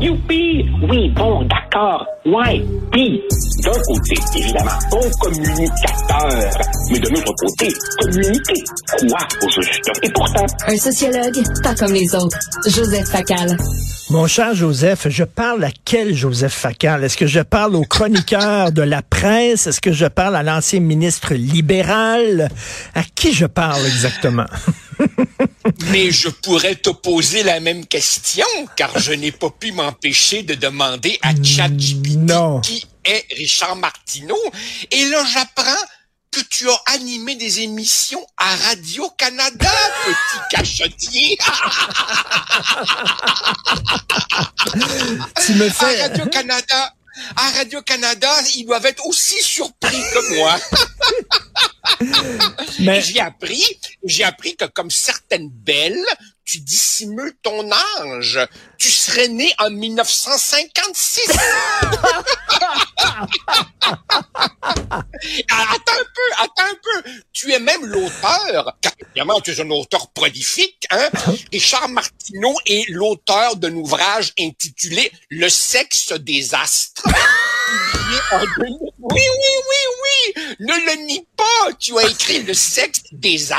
Youpi! Oui, bon, d'accord. Ouais. Puis, d'un côté, évidemment, bon communicateur. Mais de l'autre côté, communiquer. Quoi, au juste? Et pourtant... Un sociologue, pas comme les autres. Joseph Facal. Mon cher Joseph, je parle à quel Joseph Facal? Est-ce que je parle au chroniqueur de la presse? Est-ce que je parle à l'ancien ministre libéral? À qui je parle exactement? Mais je pourrais te poser la même question, car je n'ai pas pu m'empêcher de demander à ChatGPT qui est Richard Martineau. Et là, j'apprends que tu as animé des émissions à Radio-Canada, petit cachotier. tu me fais... À Radio-Canada, à Radio-Canada, ils doivent être aussi surpris que moi. Mais... J'ai appris, j'ai appris que comme certaines belles, tu dissimules ton âge. Tu serais né en 1956. Ah, attends un peu, attends un peu. Tu es même l'auteur, car évidemment tu es un auteur prolifique, hein? Richard Martineau est l'auteur d'un ouvrage intitulé Le sexe des astres. Oui, oui, oui, oui! Ne le nie pas! Tu as écrit Le sexe des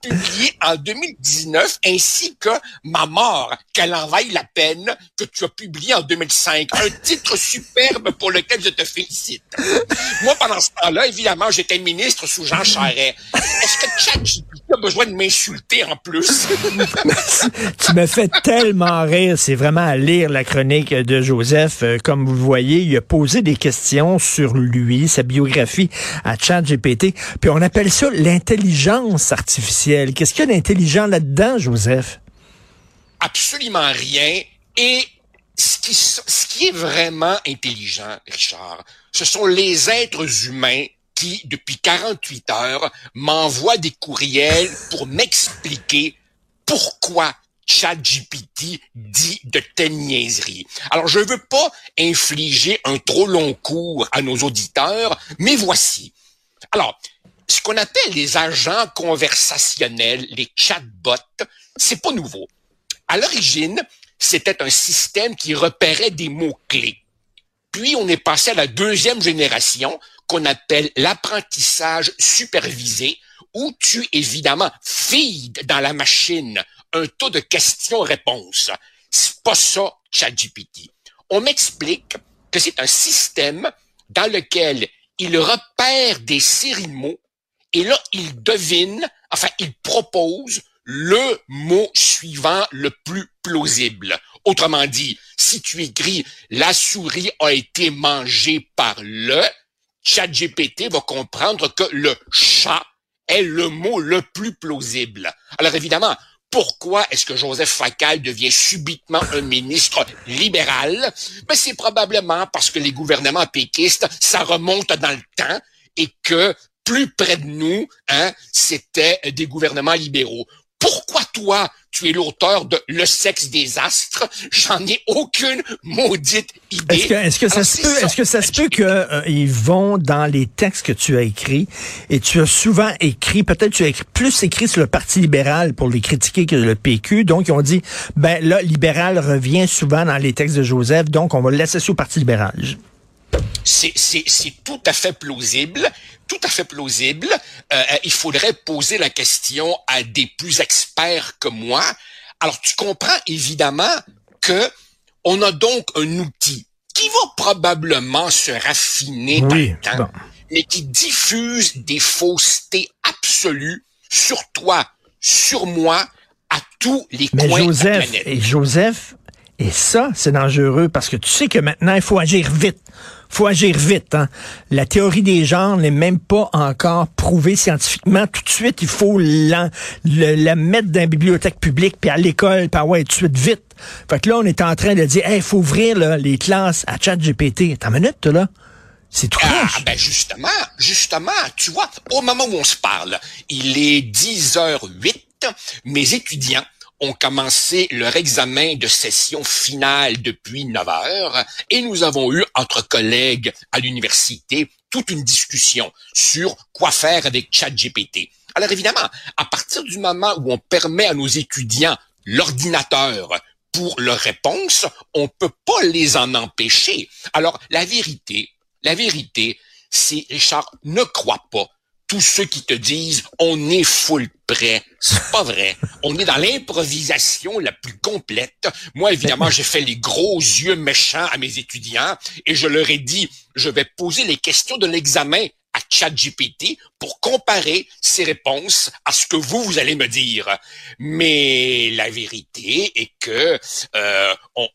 publié en 2019, ainsi que Ma mort, qu'elle en vaille la peine, que tu as publié en 2005. Un titre superbe pour lequel je te félicite. Moi, pendant ce temps-là, évidemment, j'étais ministre sous Jean Charest. Est-ce que ChatGPT a besoin de m'insulter en plus? tu me fais tellement rire. C'est vraiment à lire la chronique de Joseph. Euh, comme vous le voyez, il a posé des questions sur lui, sa biographie à ChatGPT. Puis on appelle ça l'intelligence artificielle. Qu'est-ce qu'il y a d'intelligent là-dedans, Joseph? Absolument rien. Et ce qui, ce qui est vraiment intelligent, Richard, ce sont les êtres humains depuis 48 heures, m'envoient des courriels pour m'expliquer pourquoi ChatGPT dit de telles niaiseries. Alors, je ne veux pas infliger un trop long cours à nos auditeurs, mais voici. Alors, ce qu'on appelle les agents conversationnels, les chatbots, c'est pas nouveau. À l'origine, c'était un système qui repérait des mots-clés. Puis on est passé à la deuxième génération qu'on appelle l'apprentissage supervisé, où tu évidemment feed dans la machine un taux de questions-réponses. C'est pas ça, ChatGPT. On m'explique que c'est un système dans lequel il repère des séries de mots et là, il devine, enfin, il propose le mot suivant le plus plausible. Autrement dit, si tu écris la souris a été mangée par le, ChatGPT va comprendre que le chat est le mot le plus plausible. Alors évidemment, pourquoi est-ce que Joseph Facal devient subitement un ministre libéral? Ben, c'est probablement parce que les gouvernements péquistes, ça remonte dans le temps et que plus près de nous, hein, c'était des gouvernements libéraux. Pourquoi toi, tu es l'auteur de Le sexe des astres? J'en ai aucune maudite idée. Est-ce que, est-ce que ça se peut, est-ce que ça se peut qu'ils euh, vont dans les textes que tu as écrits et tu as souvent écrit, peut-être tu as écrit, plus écrit sur le Parti libéral pour les critiquer que le PQ. Donc, ils ont dit, ben là, libéral revient souvent dans les textes de Joseph, donc on va le laisser au Parti libéral. C'est, tout à fait plausible tout à fait plausible. Euh, il faudrait poser la question à des plus experts que moi. Alors, tu comprends évidemment que on a donc un outil qui va probablement se raffiner dans le temps, mais qui diffuse des faussetés absolues sur toi, sur moi, à tous les mais coins Joseph, de la planète. Et Joseph, et ça, c'est dangereux parce que tu sais que maintenant, il faut agir vite faut agir vite. Hein. La théorie des genres n'est même pas encore prouvée scientifiquement. Tout de suite, il faut la, la mettre dans la bibliothèque publique, puis à l'école, puis ouais, tout de suite, vite. Fait que là, on est en train de dire, il faut ouvrir là, les classes à chat GPT. T'as une minute, là? C'est tout Ah, ben justement, justement, tu vois, au moment où on se parle, il est 10h08, mes étudiants ont commencé leur examen de session finale depuis 9 heures et nous avons eu entre collègues à l'université toute une discussion sur quoi faire avec ChatGPT. Alors évidemment, à partir du moment où on permet à nos étudiants l'ordinateur pour leurs réponses, on peut pas les en empêcher. Alors, la vérité, la vérité, c'est, Richard, ne crois pas tous ceux qui te disent on est full prêt. C'est pas vrai. On est dans l'improvisation la plus complète. Moi, évidemment, j'ai fait les gros yeux méchants à mes étudiants et je leur ai dit, je vais poser les questions de l'examen à ChatGPT pour comparer ses réponses à ce que vous, vous allez me dire. Mais la vérité est que euh, on,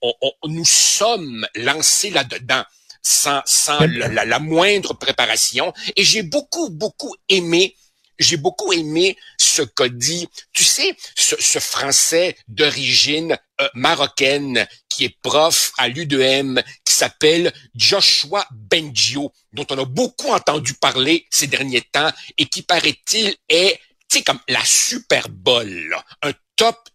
nous sommes lancés là-dedans sans, sans la, la, moindre préparation. Et j'ai beaucoup, beaucoup aimé j'ai beaucoup aimé ce qu'a dit, tu sais, ce, ce français d'origine euh, marocaine qui est prof à l'UDM, qui s'appelle Joshua Bengio, dont on a beaucoup entendu parler ces derniers temps et qui, paraît-il, est, tu sais, comme la Super Bowl, un top,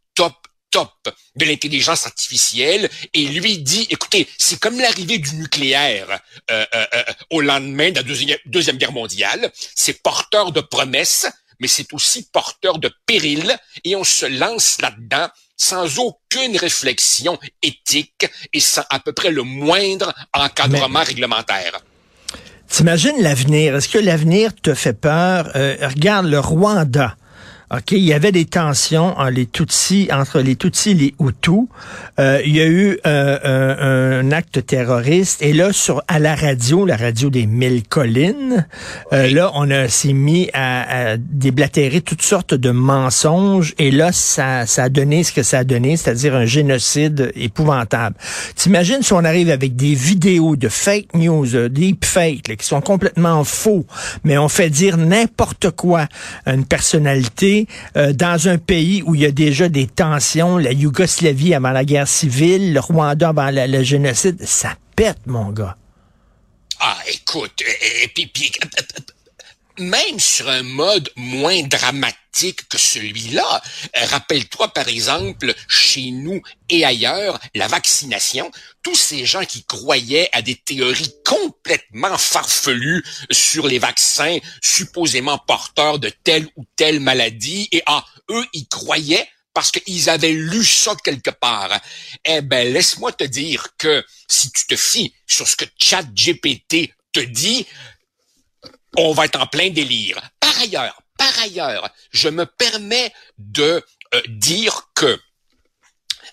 top, de l'intelligence artificielle et lui dit, écoutez, c'est comme l'arrivée du nucléaire euh, euh, euh, au lendemain de la deuxième, deuxième Guerre mondiale. C'est porteur de promesses, mais c'est aussi porteur de périls et on se lance là-dedans sans aucune réflexion éthique et sans à peu près le moindre encadrement réglementaire. T'imagines l'avenir? Est-ce que l'avenir te fait peur? regarde le Rwanda. OK, il y avait des tensions entre les Tutsis, entre les Tutsis et les Hutus. Euh, il y a eu euh, euh, un, acte terroriste et là sur à la radio, la radio des Mille Collines, là on s'est mis à, déblatérer toutes sortes de mensonges et là ça, ça a donné ce que ça a donné, c'est-à-dire un génocide épouvantable. T'imagines si on arrive avec des vidéos de fake news, deep fake, qui sont complètement faux, mais on fait dire n'importe quoi à une personnalité euh, dans un pays où il y a déjà des tensions, la Yougoslavie avant la guerre civile, le Rwanda avant le génocide, ça pète, mon gars. Ah, écoute, et, puis, même sur un mode moins dramatique que celui-là, euh, rappelle-toi par exemple, chez nous et ailleurs, la vaccination, tous ces gens qui croyaient à des théories complètement farfelues sur les vaccins supposément porteurs de telle ou telle maladie, et ah, eux, ils croyaient parce qu'ils avaient lu ça quelque part. Eh ben, laisse-moi te dire que si tu te fies sur ce que ChatGPT te dit, on va être en plein délire. Par ailleurs, par ailleurs, je me permets de euh, dire que,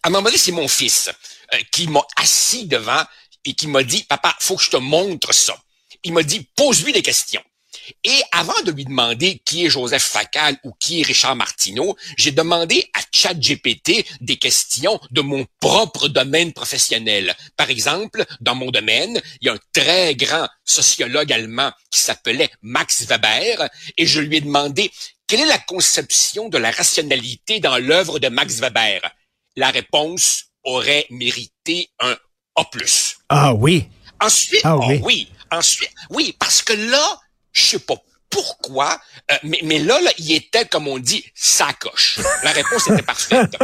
à un moment donné, c'est mon fils euh, qui m'a assis devant et qui m'a dit, papa, faut que je te montre ça. Il m'a dit, pose-lui des questions. Et avant de lui demander qui est Joseph Facal ou qui est Richard Martineau, j'ai demandé à ChatGPT des questions de mon propre domaine professionnel. Par exemple, dans mon domaine, il y a un très grand sociologue allemand qui s'appelait Max Weber et je lui ai demandé quelle est la conception de la rationalité dans l'œuvre de Max Weber. La réponse aurait mérité un A+. Ah oui. Ensuite, ah oui. Oh oui, ensuite, oui, parce que là, je sais pas pourquoi, euh, mais, mais là, là, il était, comme on dit, sacoche. La réponse était parfaite.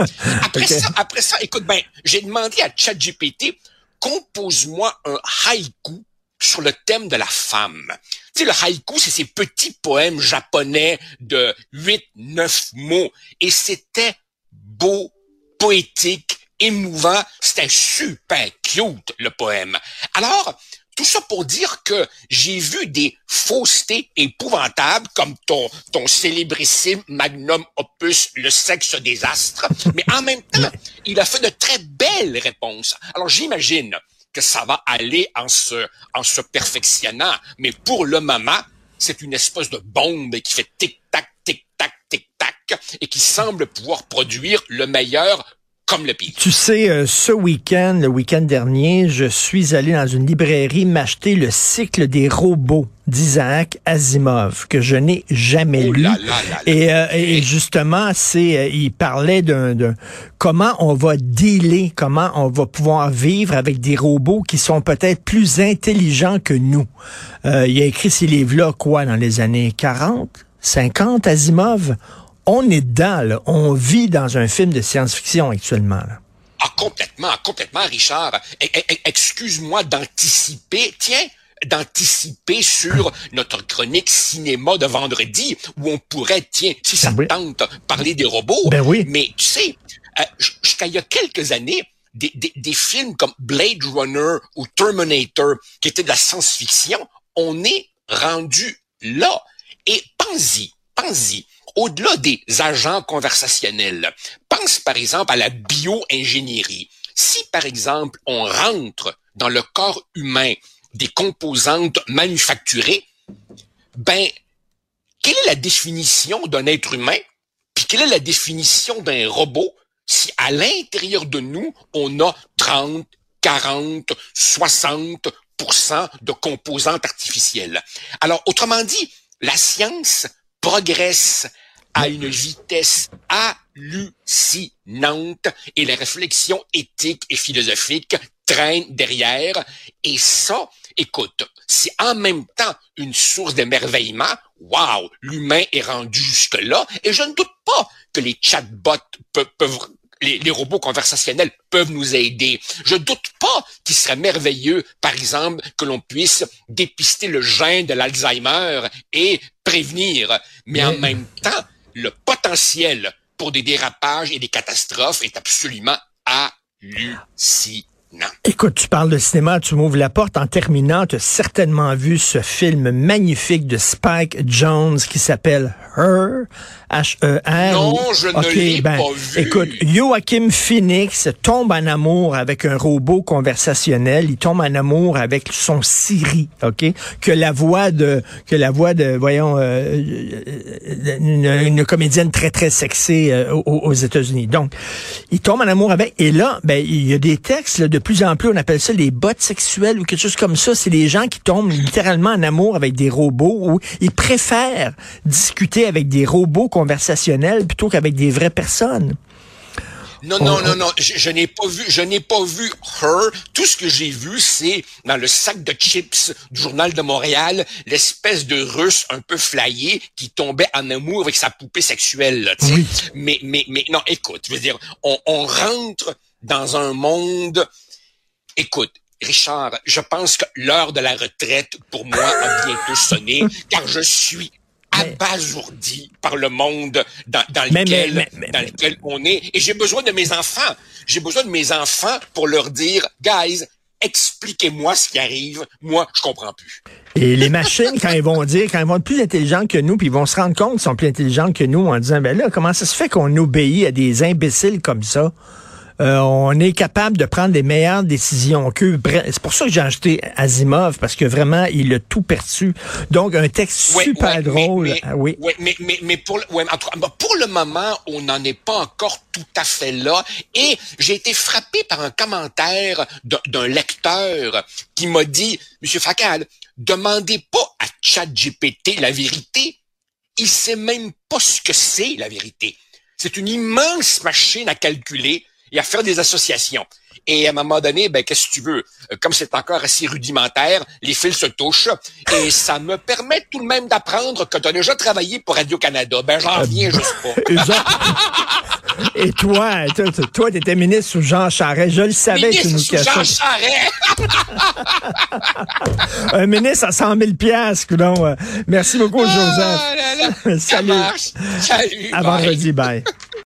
Après ça, après ça, écoute, ben, j'ai demandé à ChatGPT, compose-moi un haïku sur le thème de la femme. Tu sais, le haïku, c'est ces petits poèmes japonais de 8, 9 mots. Et c'était beau, poétique, émouvant. C'était super cute, le poème. Alors, tout ça pour dire que j'ai vu des faussetés épouvantables comme ton, ton célébrissime magnum opus Le sexe des astres, mais en même temps, il a fait de très belles réponses. Alors j'imagine que ça va aller en se, en perfectionnant, mais pour le moment, c'est une espèce de bombe qui fait tic-tac, tic-tac, tic-tac, et qui semble pouvoir produire le meilleur comme le pire. Tu sais, euh, ce week-end, le week-end dernier, je suis allé dans une librairie m'acheter le cycle des robots d'Isaac Asimov que je n'ai jamais lu. et, euh, et, justement, c'est euh, il parlait d'un comment on va dealer, comment on va pouvoir vivre avec des robots qui sont peut-être plus intelligents que nous. il a écrit ces livres-là quoi dans les années 40, 50 Asimov? On est dedans, là. on vit dans un film de science-fiction actuellement. Là. Ah, complètement, complètement, Richard. E, e, e, excuse-moi d'anticiper, tiens, d'anticiper sur notre chronique cinéma de vendredi, où on pourrait, tiens, si ça ben tente, parler des robots. Ben oui. Mais tu sais, euh, jusqu'à il y a quelques années, des, des, des films comme Blade Runner ou Terminator, qui étaient de la science-fiction, on est rendu là. Et pense-y, pense-y, au-delà des agents conversationnels, pense par exemple à la bio-ingénierie. Si par exemple on rentre dans le corps humain des composantes manufacturées, ben, quelle est la définition d'un être humain? Puis quelle est la définition d'un robot si à l'intérieur de nous, on a 30, 40, 60% de composantes artificielles? Alors, autrement dit, la science progresse à une vitesse hallucinante et les réflexions éthiques et philosophiques traînent derrière. Et ça, écoute, c'est en même temps une source d'émerveillement. Waouh, l'humain est rendu jusque-là. Et je ne doute pas que les chatbots peuvent, peuvent les, robots conversationnels peuvent nous aider. Je doute pas qu'il serait merveilleux, par exemple, que l'on puisse dépister le gène de l'Alzheimer et prévenir. Mais en même temps, le potentiel pour des dérapages et des catastrophes est absolument hallucinant. Écoute, tu parles de cinéma, tu m'ouvres la porte. En terminant, tu as certainement vu ce film magnifique de Spike Jones qui s'appelle Her. H-E-R. Non, je ne l'ai ben, pas vu. Écoute, Joachim Phoenix tombe en amour avec un robot conversationnel. Il tombe en amour avec son Siri, OK? Que la voix de, que la voix de, voyons, euh, une, comédienne très, très sexy euh, aux, États-Unis. Donc, il tombe en amour avec, et là, ben, il y a des textes, de plus en plus, on appelle ça les bots sexuels ou quelque chose comme ça. C'est les gens qui tombent littéralement en amour avec des robots ou ils préfèrent discuter avec des robots conversationnels plutôt qu'avec des vraies personnes. Non, non, non, non, je, n'ai pas vu, je n'ai pas vu Her. Tout ce que j'ai vu, c'est dans le sac de chips du journal de Montréal, l'espèce de russe un peu flyé qui tombait en amour avec sa poupée sexuelle. Mais, mais, mais, non, écoute, je veux dire, on, on rentre dans un monde. Écoute, Richard, je pense que l'heure de la retraite, pour moi, a bientôt sonné, car je suis abasourdi par le monde dans, lequel, dans lequel on est. Et j'ai besoin de mes enfants. J'ai besoin de mes enfants pour leur dire, guys, expliquez-moi ce qui arrive. Moi, je comprends plus. Et les machines, quand elles vont dire, quand elles vont être plus intelligentes que nous, puis ils vont se rendre compte qu'elles sont plus intelligentes que nous en disant, ben là, comment ça se fait qu'on obéit à des imbéciles comme ça? Euh, on est capable de prendre les meilleures décisions qu'eux. C'est pour ça que j'ai acheté Asimov, parce que vraiment, il a tout perçu. Donc, un texte super drôle. Mais, ah oui. mais, mais, mais, pour, pour le moment, on n'en est pas encore tout à fait là. Et j'ai été frappé par un commentaire d'un lecteur qui m'a dit, Monsieur Facal, demandez pas à ChatGPT la vérité. Il sait même pas ce que c'est la vérité. C'est une immense machine à calculer et à faire des associations. Et à un moment donné, ben, qu'est-ce que tu veux? Euh, comme c'est encore assez rudimentaire, les fils se touchent. Et ça me permet tout de même d'apprendre que tu as déjà travaillé pour Radio-Canada. Ben, j'en viens juste pas. Et toi, toi, tu étais ministre sous Jean Charest. Je le savais que tu nous cachais. Jean Charest! Un ministre à 100 000 piastres, donc. Merci beaucoup, ah, Joseph. Salut. Salut. À vendredi. Bye.